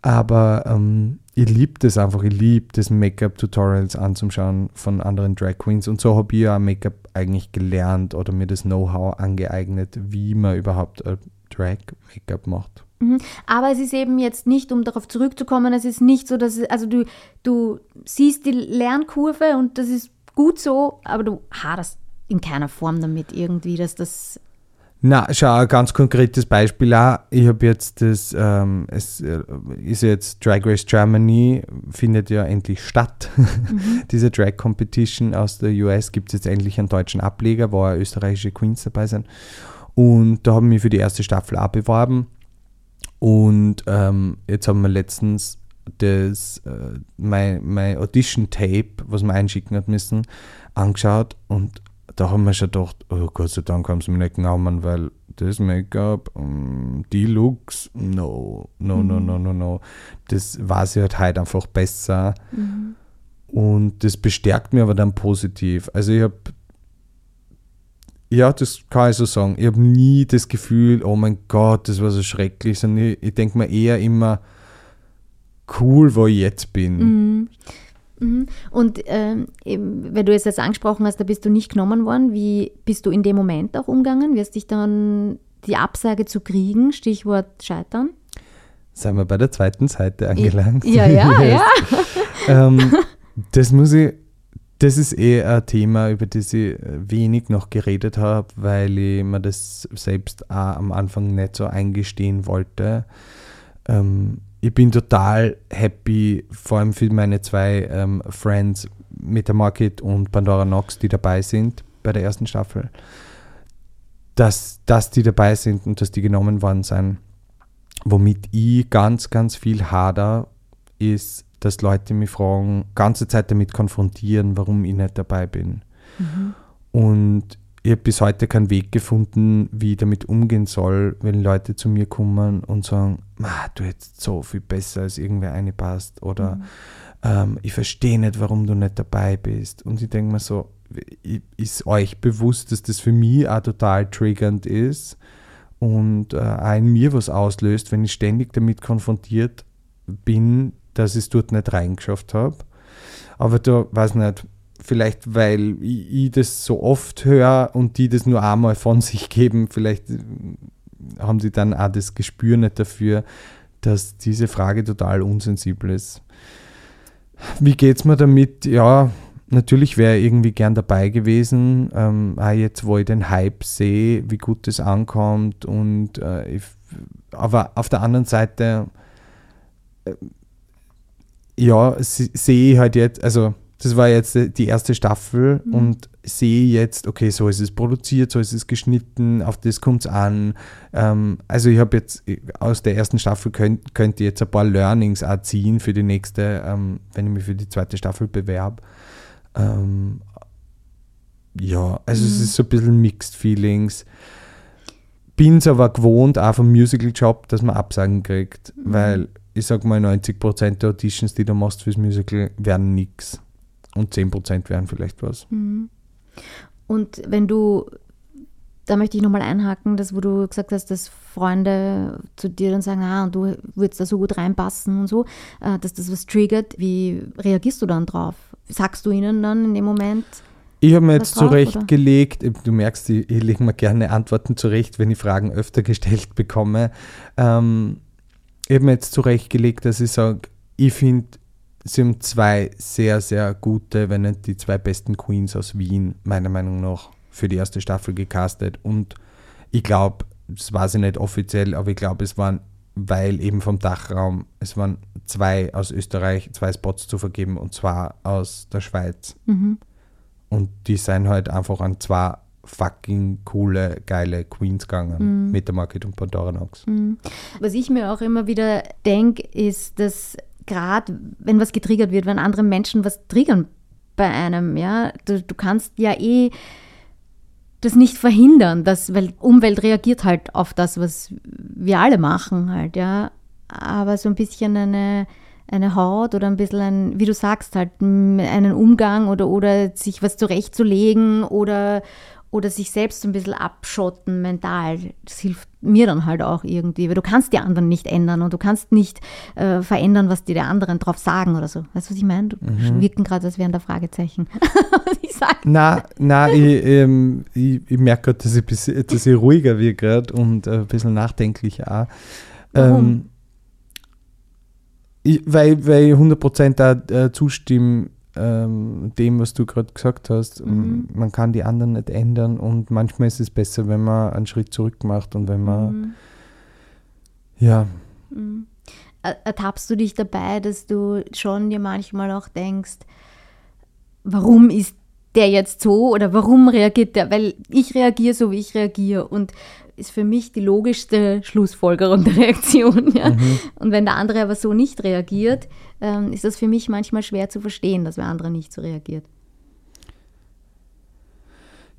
Aber ähm, ich liebe das einfach, ich liebe das Make-up-Tutorials anzuschauen von anderen Drag Queens. Und so habe ich ja Make-up eigentlich gelernt oder mir das Know-how angeeignet, wie man überhaupt Drag-Make-up macht. Mhm. Aber es ist eben jetzt nicht, um darauf zurückzukommen, es ist nicht so, dass, es, also du, du siehst die Lernkurve und das ist gut so, aber du haderst in keiner Form damit irgendwie, dass das na, schau, ein ganz konkretes Beispiel auch. Ich habe jetzt das, ähm, es äh, ist jetzt Drag Race Germany, findet ja endlich statt. Mhm. Diese Drag Competition aus der US gibt es jetzt endlich einen deutschen Ableger, wo auch österreichische Queens dabei sind. Und da haben wir für die erste Staffel auch beworben. Und ähm, jetzt haben wir letztens das, äh, mein, mein Audition-Tape, was man einschicken hat müssen, angeschaut und da haben wir schon gedacht, oh Gott sei Dank haben sie mich nicht genommen, weil das Make-up, um, die Looks, no, no, mhm. no, no, no, no. Das war sie halt heute einfach besser. Mhm. Und das bestärkt mich aber dann positiv. Also ich habe, ja, das kann ich so sagen, ich habe nie das Gefühl, oh mein Gott, das war so schrecklich, sondern ich, ich denke mir eher immer, cool, wo ich jetzt bin. Mhm. Mhm. Und ähm, wenn du es jetzt angesprochen hast, da bist du nicht genommen worden. Wie bist du in dem Moment auch umgegangen? Wirst dich dann die Absage zu kriegen, Stichwort Scheitern? Seien wir bei der zweiten Seite angelangt. Ja, ja, ja. ähm, das muss ich, das ist eh ein Thema, über das ich wenig noch geredet habe, weil ich mir das selbst auch am Anfang nicht so eingestehen wollte. Ähm, ich bin total happy, vor allem für meine zwei ähm, Friends Metamarket und Pandora Nox, die dabei sind bei der ersten Staffel, dass, dass die dabei sind und dass die genommen worden sind. Womit ich ganz, ganz viel hader, ist, dass Leute mich fragen, ganze Zeit damit konfrontieren, warum ich nicht dabei bin. Mhm. Und ich habe bis heute keinen Weg gefunden, wie ich damit umgehen soll, wenn Leute zu mir kommen und sagen, du hättest so viel besser als irgendwer eine passt oder mhm. ähm, ich verstehe nicht, warum du nicht dabei bist. Und ich denke mir so, ist euch bewusst, dass das für mich auch total triggernd ist und äh, auch in mir was auslöst, wenn ich ständig damit konfrontiert bin, dass ich es dort nicht reingeschafft habe. Aber da, weiß nicht, vielleicht weil ich, ich, das so oft höre und die das nur einmal von sich geben, vielleicht äh, haben sie dann auch das Gespür nicht dafür, dass diese Frage total unsensibel ist. Wie geht es mir damit? Ja, natürlich wäre irgendwie gern dabei gewesen. Ähm, auch jetzt, wo ich den Hype sehe, wie gut das ankommt. Und äh, ich, aber auf der anderen Seite, äh, ja, sehe ich halt jetzt, also das war jetzt die erste Staffel mhm. und sehe jetzt, okay, so ist es produziert, so ist es geschnitten, auf das kommt es an. Ähm, also ich habe jetzt aus der ersten Staffel könnt, könnte jetzt ein paar Learnings auch ziehen für die nächste, ähm, wenn ich mich für die zweite Staffel bewerbe. Ähm, ja, also mhm. es ist so ein bisschen Mixed Feelings. Bin es aber gewohnt, auch vom Musical-Job, dass man Absagen kriegt, mhm. weil ich sag mal, 90% der Auditions, die du machst fürs Musical, werden nichts. Und 10% wären vielleicht was. Mhm. Und wenn du, da möchte ich nochmal einhaken, das, wo du gesagt hast, dass Freunde zu dir dann sagen, ah, und du würdest da so gut reinpassen und so, äh, dass das was triggert, wie reagierst du dann drauf? Sagst du ihnen dann in dem Moment? Ich habe mir jetzt zurechtgelegt, du merkst, ich, ich lege mir gerne Antworten zurecht, wenn ich Fragen öfter gestellt bekomme. Ähm, ich habe mir jetzt zurechtgelegt, dass ich sage, ich finde sie haben zwei sehr, sehr gute, wenn nicht die zwei besten Queens aus Wien, meiner Meinung nach, für die erste Staffel gecastet. Und ich glaube, das weiß ich nicht offiziell, aber ich glaube, es waren, weil eben vom Dachraum, es waren zwei aus Österreich, zwei Spots zu vergeben und zwar aus der Schweiz. Mhm. Und die sind halt einfach an zwei fucking coole, geile Queens gegangen mhm. mit der Market und Pandora Nox. Mhm. Was ich mir auch immer wieder denke, ist, dass gerade wenn was getriggert wird, wenn andere Menschen was triggern bei einem, ja, du, du kannst ja eh das nicht verhindern, dass, weil Umwelt reagiert halt auf das, was wir alle machen halt, ja. Aber so ein bisschen eine, eine Haut oder ein bisschen ein, wie du sagst, halt einen Umgang oder, oder sich was zurechtzulegen oder, oder sich selbst so ein bisschen abschotten mental. Das hilft mir dann halt auch irgendwie, weil du kannst die anderen nicht ändern und du kannst nicht äh, verändern, was dir die anderen drauf sagen oder so. Weißt du, was ich meine? Du mhm. wirken gerade, als wären da Fragezeichen. was ich sage. Na, na, ich, ähm, ich, ich merke gerade, dass ich, dass ich ruhiger wird gerade und äh, ein bisschen nachdenklicher auch. Ähm, ich, weil, weil ich 100% da äh, zustimme, ähm, dem, was du gerade gesagt hast. Mhm. Man kann die anderen nicht ändern und manchmal ist es besser, wenn man einen Schritt zurück macht und wenn man, mhm. ja. Mhm. Ertappst du dich dabei, dass du schon dir manchmal auch denkst, warum ist der jetzt so oder warum reagiert der? Weil ich reagiere so, wie ich reagiere und ist für mich die logischste Schlussfolgerung der Reaktion. Ja? Mhm. Und wenn der andere aber so nicht reagiert, ähm, ist das für mich manchmal schwer zu verstehen, dass der andere nicht so reagiert.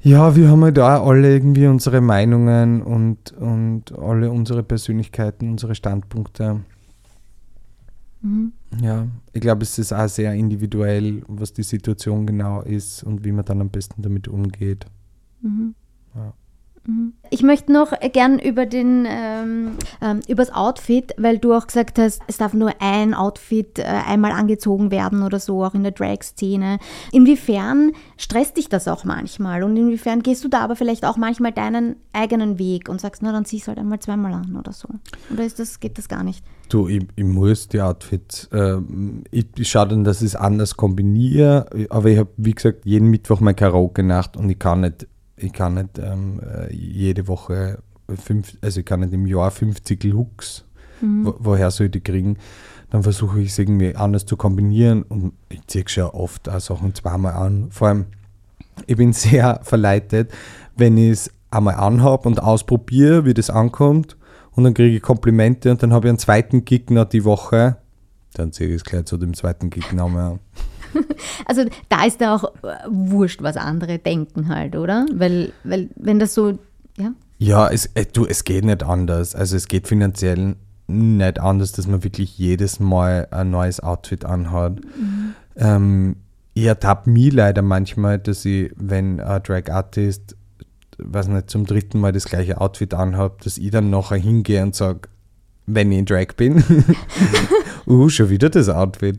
Ja, wir haben halt da alle irgendwie unsere Meinungen und, und alle unsere Persönlichkeiten, unsere Standpunkte. Mhm. Ja, ich glaube, es ist auch sehr individuell, was die Situation genau ist und wie man dann am besten damit umgeht. Mhm. Ja. Ich möchte noch gern über den ähm, ähm, übers Outfit, weil du auch gesagt hast, es darf nur ein Outfit äh, einmal angezogen werden oder so, auch in der Drag-Szene. Inwiefern stresst dich das auch manchmal und inwiefern gehst du da aber vielleicht auch manchmal deinen eigenen Weg und sagst, na dann ziehst du halt einmal zweimal an oder so? Oder ist das, geht das gar nicht? Du, ich, ich muss die Outfits, äh, ich, ich schaue dann, dass ich es anders kombiniere, aber ich habe, wie gesagt, jeden Mittwoch meine Karaoke-Nacht und ich kann nicht ich kann nicht ähm, äh, jede Woche fünf, also ich kann nicht im Jahr 50 Looks, mhm. wo, woher soll ich die kriegen? Dann versuche ich es irgendwie anders zu kombinieren und ich ziehe schon oft auch Sachen zweimal an. Vor allem, ich bin sehr verleitet, wenn ich es einmal anhabe und ausprobiere, wie das ankommt und dann kriege ich Komplimente und dann habe ich einen zweiten Gig noch die Woche, dann ziehe ich es gleich zu dem zweiten Gig nochmal an. Also da ist da auch äh, wurscht, was andere denken halt, oder? Weil, weil wenn das so, ja? Ja, es, äh, du, es geht nicht anders. Also es geht finanziell nicht anders, dass man wirklich jedes Mal ein neues Outfit anhat. Mhm. Ähm, ich ertappe mich leider manchmal, dass ich, wenn ein Drag Artist, weiß nicht, zum dritten Mal das gleiche Outfit anhabe, dass ich dann nachher hingehe und sage, wenn ich in Drag bin, uh, schon wieder das Outfit.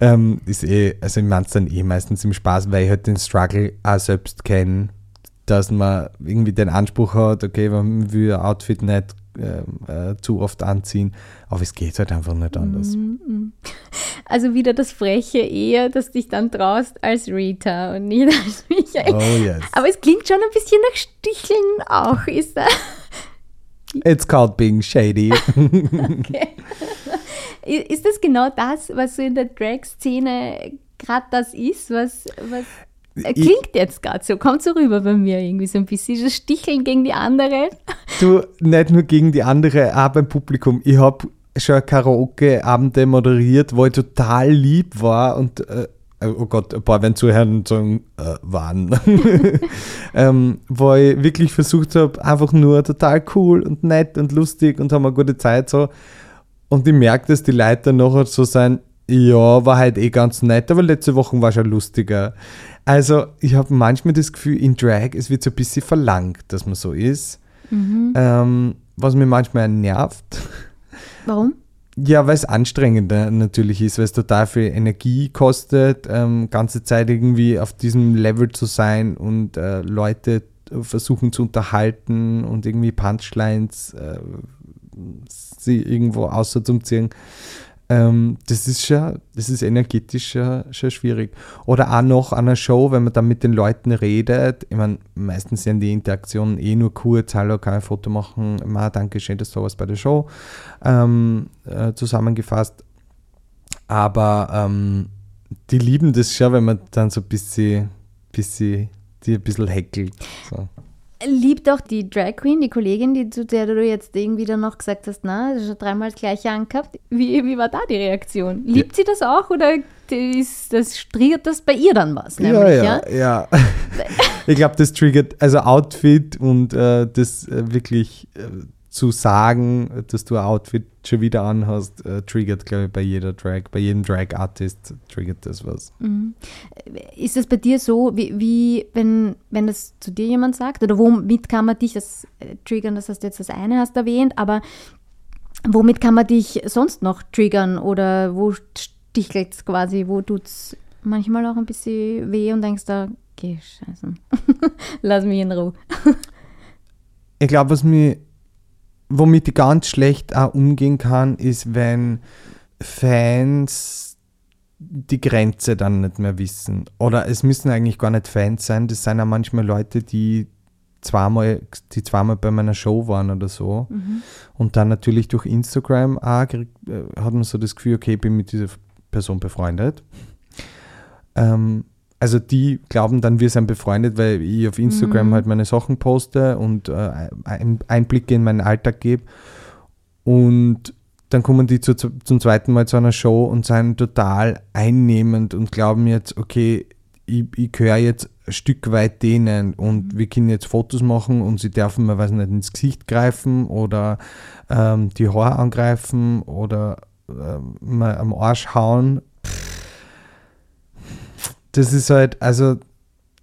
Ähm, ist eh, also ich meine es dann eh meistens im Spaß, weil ich halt den Struggle auch selbst kenne, dass man irgendwie den Anspruch hat, okay, man will ein Outfit nicht äh, äh, zu oft anziehen, aber es geht halt einfach nicht anders. Mm -hmm. Also wieder das Freche eher, dass dich dann traust als Rita und nicht als Michael. Oh yes. Aber es klingt schon ein bisschen nach Sticheln auch, ist da. It's called being shady. Okay. Ist das genau das, was so in der Drag-Szene gerade das ist, was, was äh, klingt jetzt gerade so, kommt so rüber bei mir irgendwie so ein bisschen, das Sticheln gegen die andere. Du, nicht nur gegen die andere, auch beim Publikum. Ich habe schon Karaoke-Abende moderiert, wo ich total lieb war und äh, oh Gott, ein paar werden zuhören und sagen, äh, waren. ähm, wo ich wirklich versucht habe, einfach nur total cool und nett und lustig und haben eine gute Zeit so. Und ich merke, dass die Leute dann nachher so sein, ja, war halt eh ganz nett, aber letzte Woche war schon lustiger. Also, ich habe manchmal das Gefühl, in Drag, es wird so ein bisschen verlangt, dass man so ist. Mhm. Ähm, was mir manchmal nervt. Warum? Ja, weil es anstrengender natürlich ist, weil es total viel Energie kostet, ähm, ganze Zeit irgendwie auf diesem Level zu sein und äh, Leute versuchen zu unterhalten und irgendwie Punchlines äh, sie irgendwo außerzuziehen. Ähm, das ist schon, das ist energetisch schon, schon schwierig. Oder auch noch an einer Show, wenn man dann mit den Leuten redet, ich meine, meistens sind die Interaktionen eh nur kurz, hallo, kann ich ein Foto machen, Ma, danke schön, dass du was bei der Show ähm, äh, zusammengefasst. Aber ähm, die lieben das schon, wenn man dann so ein bisschen, bisschen die ein bisschen heckelt. So. Liebt auch die Drag Queen, die Kollegin, die, zu der du jetzt irgendwie dann noch gesagt hast, na, schon dreimal das gleiche angehabt. Wie, wie war da die Reaktion? Liebt ja. sie das auch oder ist, das triggert das bei ihr dann was? Nämlich, ja, ja, ja. ich glaube, das triggert, also Outfit und äh, das äh, wirklich äh, zu sagen, dass du ein Outfit schon wieder anhast, äh, triggert, glaube ich, bei jeder Drag, bei jedem Drag-Artist triggert das was. Mhm. Ist es bei dir so, wie, wie, wenn, wenn das zu dir jemand sagt, oder womit kann man dich, das äh, triggern, das hast du jetzt das eine hast erwähnt, aber womit kann man dich sonst noch triggern oder wo stichelt es quasi, wo tut es manchmal auch ein bisschen weh und denkst da, geh scheiße, lass mich in Ruhe. ich glaube, was mir womit ich ganz schlecht auch umgehen kann, ist, wenn Fans die Grenze dann nicht mehr wissen. Oder es müssen eigentlich gar nicht Fans sein, das sind ja manchmal Leute, die zweimal, die zweimal bei meiner Show waren oder so. Mhm. Und dann natürlich durch Instagram auch, äh, hat man so das Gefühl, okay, ich bin mit dieser Person befreundet. Ähm, also die glauben dann, wir sind befreundet, weil ich auf Instagram mhm. halt meine Sachen poste und äh, Einblicke in meinen Alltag gebe. Und dann kommen die zu, zum zweiten Mal zu einer Show und sind total einnehmend und glauben jetzt, okay, ich, ich gehöre jetzt ein Stück weit denen und mhm. wir können jetzt Fotos machen und sie dürfen mir, weiß nicht, ins Gesicht greifen oder ähm, die Haare angreifen oder äh, mal am Arsch hauen das ist halt, also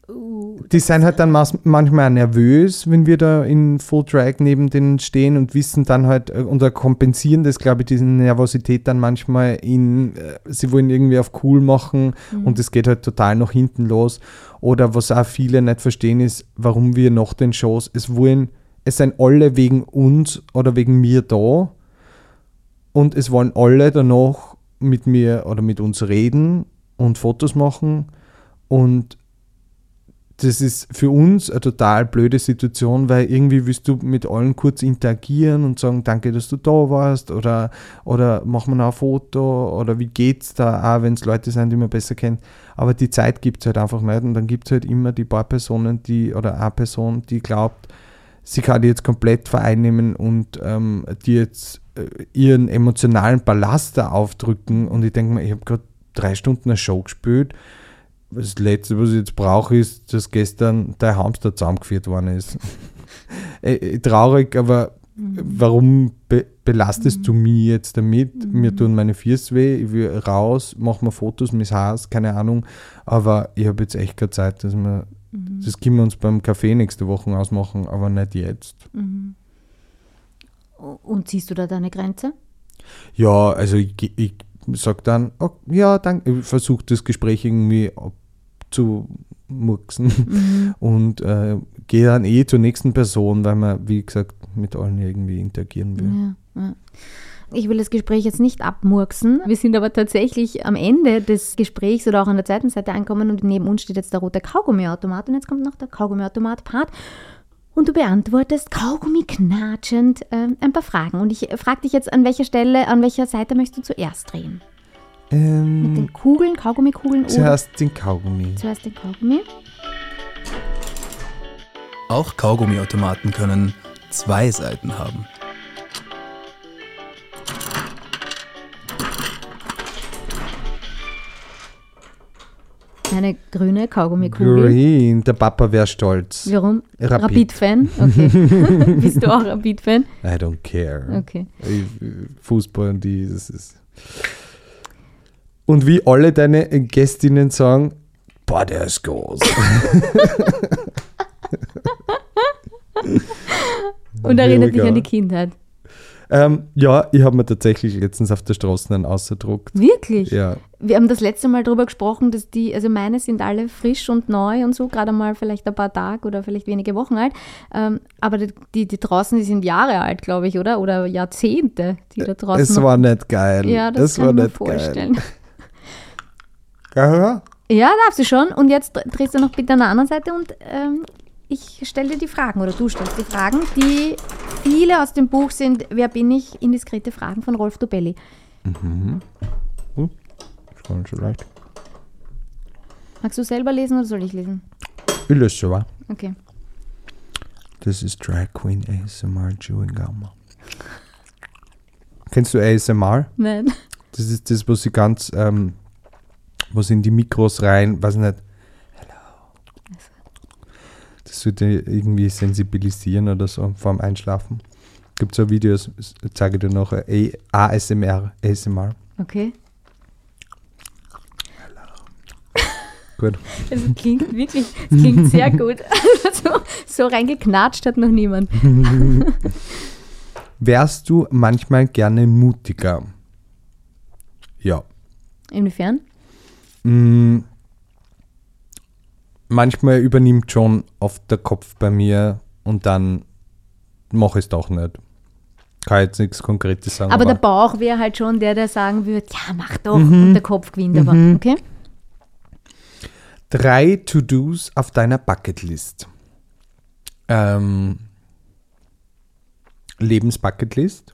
uh, die sind halt dann manchmal nervös, wenn wir da in Full Drag neben denen stehen und wissen dann halt äh, oder kompensieren das, glaube ich, diese Nervosität dann manchmal in, äh, sie wollen irgendwie auf cool machen mhm. und es geht halt total nach hinten los. Oder was auch viele nicht verstehen ist, warum wir nach den Shows, es wollen, es sind alle wegen uns oder wegen mir da und es wollen alle danach mit mir oder mit uns reden und Fotos machen und das ist für uns eine total blöde Situation, weil irgendwie willst du mit allen kurz interagieren und sagen, danke, dass du da warst oder, oder mach mal ein Foto oder wie geht's da, auch wenn es Leute sind, die man besser kennt. Aber die Zeit gibt es halt einfach nicht und dann gibt es halt immer die paar Personen, die oder eine Person, die glaubt, sie kann die jetzt komplett vereinnehmen und ähm, die jetzt äh, ihren emotionalen Ballast da aufdrücken und ich denke mir, ich habe gerade drei Stunden eine Show gespielt das Letzte, was ich jetzt brauche, ist, dass gestern der Hamster zusammengeführt worden ist. Äh, äh, traurig, aber mhm. warum be belastest mhm. du mich jetzt damit? Mhm. Mir tun meine Füße weh, ich will raus, mache mir Fotos, mis Haas, keine Ahnung. Aber ich habe jetzt echt keine Zeit, dass wir, mhm. das können wir uns beim Café nächste Woche ausmachen, aber nicht jetzt. Mhm. Und siehst du da deine Grenze? Ja, also ich, ich sage dann, oh, ja, danke, ich versuche das Gespräch irgendwie ab zu murksen mhm. und äh, gehe dann eh zur nächsten Person, weil man, wie gesagt, mit allen irgendwie interagieren will. Ja, ja. Ich will das Gespräch jetzt nicht abmurksen. Wir sind aber tatsächlich am Ende des Gesprächs oder auch an der zweiten Seite angekommen und neben uns steht jetzt der rote Kaugummiautomat und jetzt kommt noch der Kaugummiautomat-Part. Und du beantwortest Kaugummi knatschend äh, ein paar Fragen. Und ich frage dich jetzt, an welcher Stelle, an welcher Seite möchtest du zuerst drehen? Mit Ähm, den Kugeln, Kaugummikugeln zuerst den Kaugummi. Zuerst den Kaugummi. Auch Kaugummiautomaten können zwei Seiten haben. Eine grüne Kaugummikugel. Green, der Papa wäre stolz. Warum? Rapid. Rapid-Fan? Okay. Bist du auch Rapid-Fan? I don't care. Okay. Fußball und die, das ist. Und wie alle deine Gästinnen sagen, boah, der ist groß. Und erinnert dich an die Kindheit. ähm, ja, ich habe mir tatsächlich letztens auf der Straße einen ausgedruckt. Wirklich? Ja. Wir haben das letzte Mal darüber gesprochen, dass die, also meine sind alle frisch und neu und so, gerade mal vielleicht ein paar Tage oder vielleicht wenige Wochen alt. Ähm, aber die, die, die draußen, die sind Jahre alt, glaube ich, oder? Oder Jahrzehnte, die da draußen. Es war nicht geil. ja, das, war kann ich mir nicht vorstellen. geil. Ja, Ja, darfst du schon. Und jetzt drehst du noch bitte an der anderen Seite und ähm, ich stelle dir die Fragen oder du stellst die Fragen, die viele aus dem Buch sind Wer bin ich? Indiskrete Fragen von Rolf Dobelli. ist gar nicht so leicht. Magst du selber lesen oder soll ich lesen? Ich löse schon, wa? Okay. Das ist Drag Queen ASMR Chewing Gum. Kennst du ASMR? Nein. Das ist das, wo sie ganz, ähm, wo sie in die Mikros rein, weiß nicht, hello. Das sollte irgendwie sensibilisieren oder so vorm Einschlafen. Gibt so Videos, zeige dir noch äh, A- ASMR, ASMR. Okay. Gut. Es klingt wirklich, es klingt sehr gut. so, so reingeknatscht hat noch niemand. Wärst du manchmal gerne mutiger? Ja. Inwiefern? Mm, manchmal übernimmt schon oft der Kopf bei mir und dann mache ich es doch nicht. Kann jetzt nichts Konkretes sagen. Aber der Bauch wäre halt schon der, der sagen würde, ja, mach doch. Mhm. Und der Kopf gewinnt aber. Okay? drei To-Dos auf deiner Bucketlist. Ähm, Lebensbucketlist?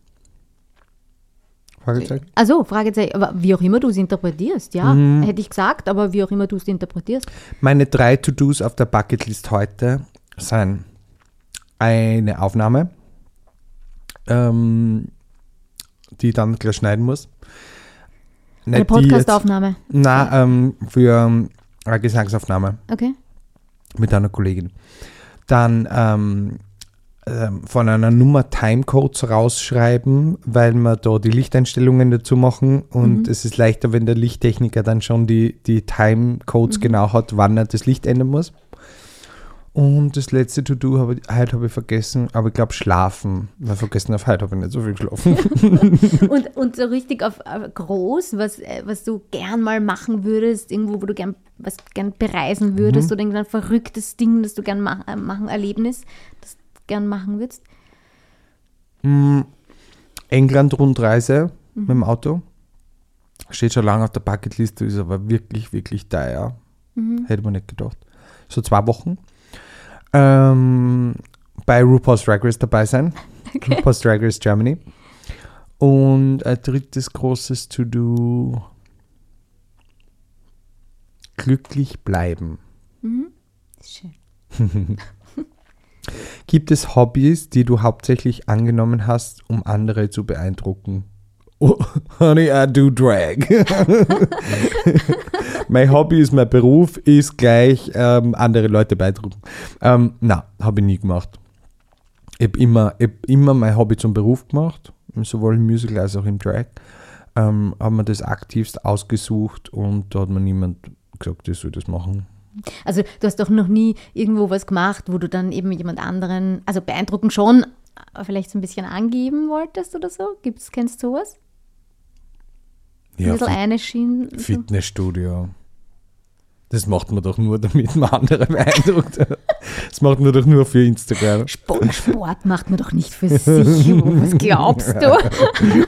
Fragezeichen? Also, Fragezeichen, aber wie auch immer du es interpretierst, ja, Mhm. hätte ich gesagt, aber wie auch immer du es interpretierst. Meine drei To-Dos auf der Bucketlist heute sind eine Aufnahme, ähm, die ich dann gleich schneiden muss. Eine Nicht jetzt- Podcastaufnahme. Na, ähm, für eine Gesangsaufnahme Okay. mit einer Kollegin. Dann ähm, ähm, von einer Nummer Timecodes rausschreiben, weil wir da die Lichteinstellungen dazu machen und es ist leichter, wenn der Lichttechniker dann schon die, die Timecodes genau hat, wann er das Licht ändern muss. Und das letzte To-Do habe ich, heute habe ich vergessen, aber ich glaube schlafen. Weil vergessen auf heute habe ich nicht so viel geschlafen. Und, und so richtig auf äh, groß, was, äh, was du gern mal machen würdest, irgendwo, wo du gern was gern bereisen Mhm. würdest oder irgendein verrücktes Ding, das du gern ma äh, machen, Erlebnis, das gern machen würdest. England-Rundreise mit dem Auto. Steht schon lange auf der Bucketliste, ist aber wirklich, wirklich teuer. Hätte man nicht gedacht. So zwei Wochen. Ähm, bei RuPaul's Drag Race dabei sein. RuPaul's Drag Race Germany. Und ein drittes großes To-Do. Glücklich bleiben. Schön. Gibt es Hobbys, die du hauptsächlich angenommen hast, um andere zu beeindrucken? Oh, honey, I do drag. mein Hobby ist mein Beruf, ist gleich ähm, andere Leute beeindrucken. Ähm, na, habe ich nie gemacht. Ich habe immer, hab immer mein Hobby zum Beruf gemacht, sowohl im Musical als auch im Drag. Ähm, haben wir das aktivst ausgesucht und da hat mir niemand gesagt, ich soll das machen. Also du hast doch noch nie irgendwo was gemacht, wo du dann eben jemand anderen, also beeindrucken schon, aber vielleicht so ein bisschen angeben wolltest oder so? Gibt's, kennst du sowas? Ein Ja, bisschen Fit- eine Schiene. so? Fitnessstudio. Das macht man doch nur, damit man andere beeindruckt. Das macht man doch nur für Instagram. Sport, Sport macht man doch nicht für sich. Was glaubst du?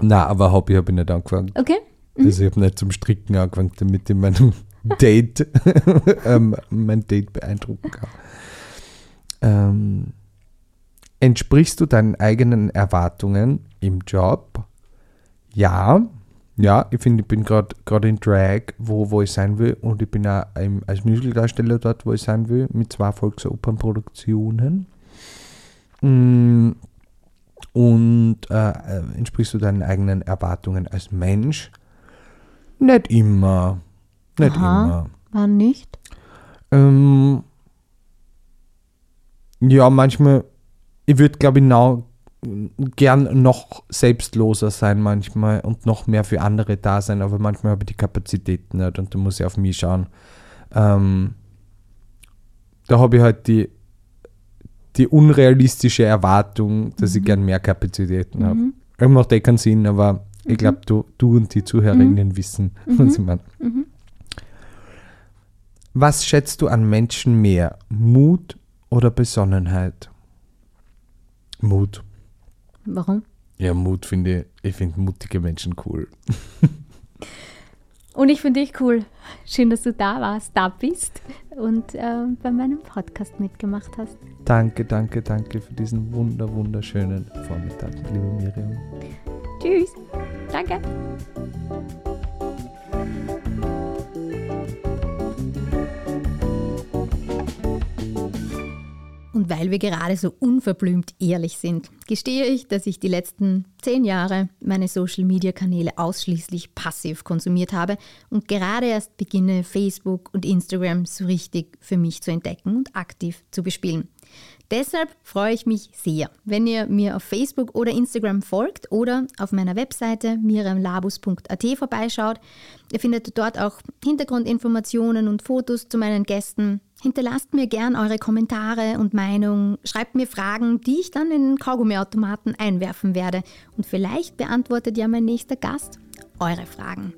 Na, aber Hobby habe ich nicht angefangen. Okay. Also ich habe nicht zum Stricken angefangen, damit ich meinem Date, ähm, mein Date beeindrucken kann. Ähm, entsprichst du deinen eigenen Erwartungen im Job? Ja. Ja, ich finde, ich bin gerade in Drag, wo, wo ich sein will. Und ich bin auch im, als Musicaldarsteller dort, wo ich sein will, mit zwei Volksopernproduktionen. Mm, Und äh, äh, entsprichst du deinen eigenen Erwartungen als Mensch? Nicht immer. Nicht Aha. immer. Wann nicht? Ähm, ja, manchmal, ich würde, glaube ich, now, gern noch selbstloser sein manchmal und noch mehr für andere da sein, aber manchmal habe ich die Kapazitäten nicht und da muss ich auf mich schauen. Ähm, da habe ich halt die, die unrealistische Erwartung, dass ich gern mehr Kapazitäten habe. Mhm. Macht eh keinen Sinn, aber ich glaube, du, du und die Zuhörerinnen wissen, was ich meine. Was schätzt du an Menschen mehr? Mut oder Besonnenheit? Mut. Warum? Ja, Mut finde ich, ich finde mutige Menschen cool. Und ich finde dich cool. Schön, dass du da warst, da bist und äh, bei meinem Podcast mitgemacht hast. Danke, danke, danke für diesen wunder, wunderschönen Vormittag, liebe Miriam. Tschüss. Danke. Und weil wir gerade so unverblümt ehrlich sind, gestehe ich, dass ich die letzten zehn Jahre meine Social-Media-Kanäle ausschließlich passiv konsumiert habe und gerade erst beginne, Facebook und Instagram so richtig für mich zu entdecken und aktiv zu bespielen. Deshalb freue ich mich sehr, wenn ihr mir auf Facebook oder Instagram folgt oder auf meiner Webseite miriamlabus.at vorbeischaut. Ihr findet dort auch Hintergrundinformationen und Fotos zu meinen Gästen. Hinterlasst mir gern eure Kommentare und Meinungen, schreibt mir Fragen, die ich dann in den Kaugummiautomaten einwerfen werde. Und vielleicht beantwortet ja mein nächster Gast eure Fragen.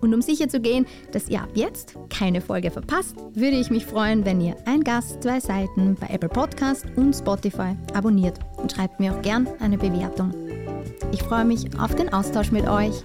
Und um sicher zu gehen, dass ihr ab jetzt keine Folge verpasst, würde ich mich freuen, wenn ihr ein Gast, zwei Seiten bei Apple Podcast und Spotify abonniert und schreibt mir auch gern eine Bewertung. Ich freue mich auf den Austausch mit euch.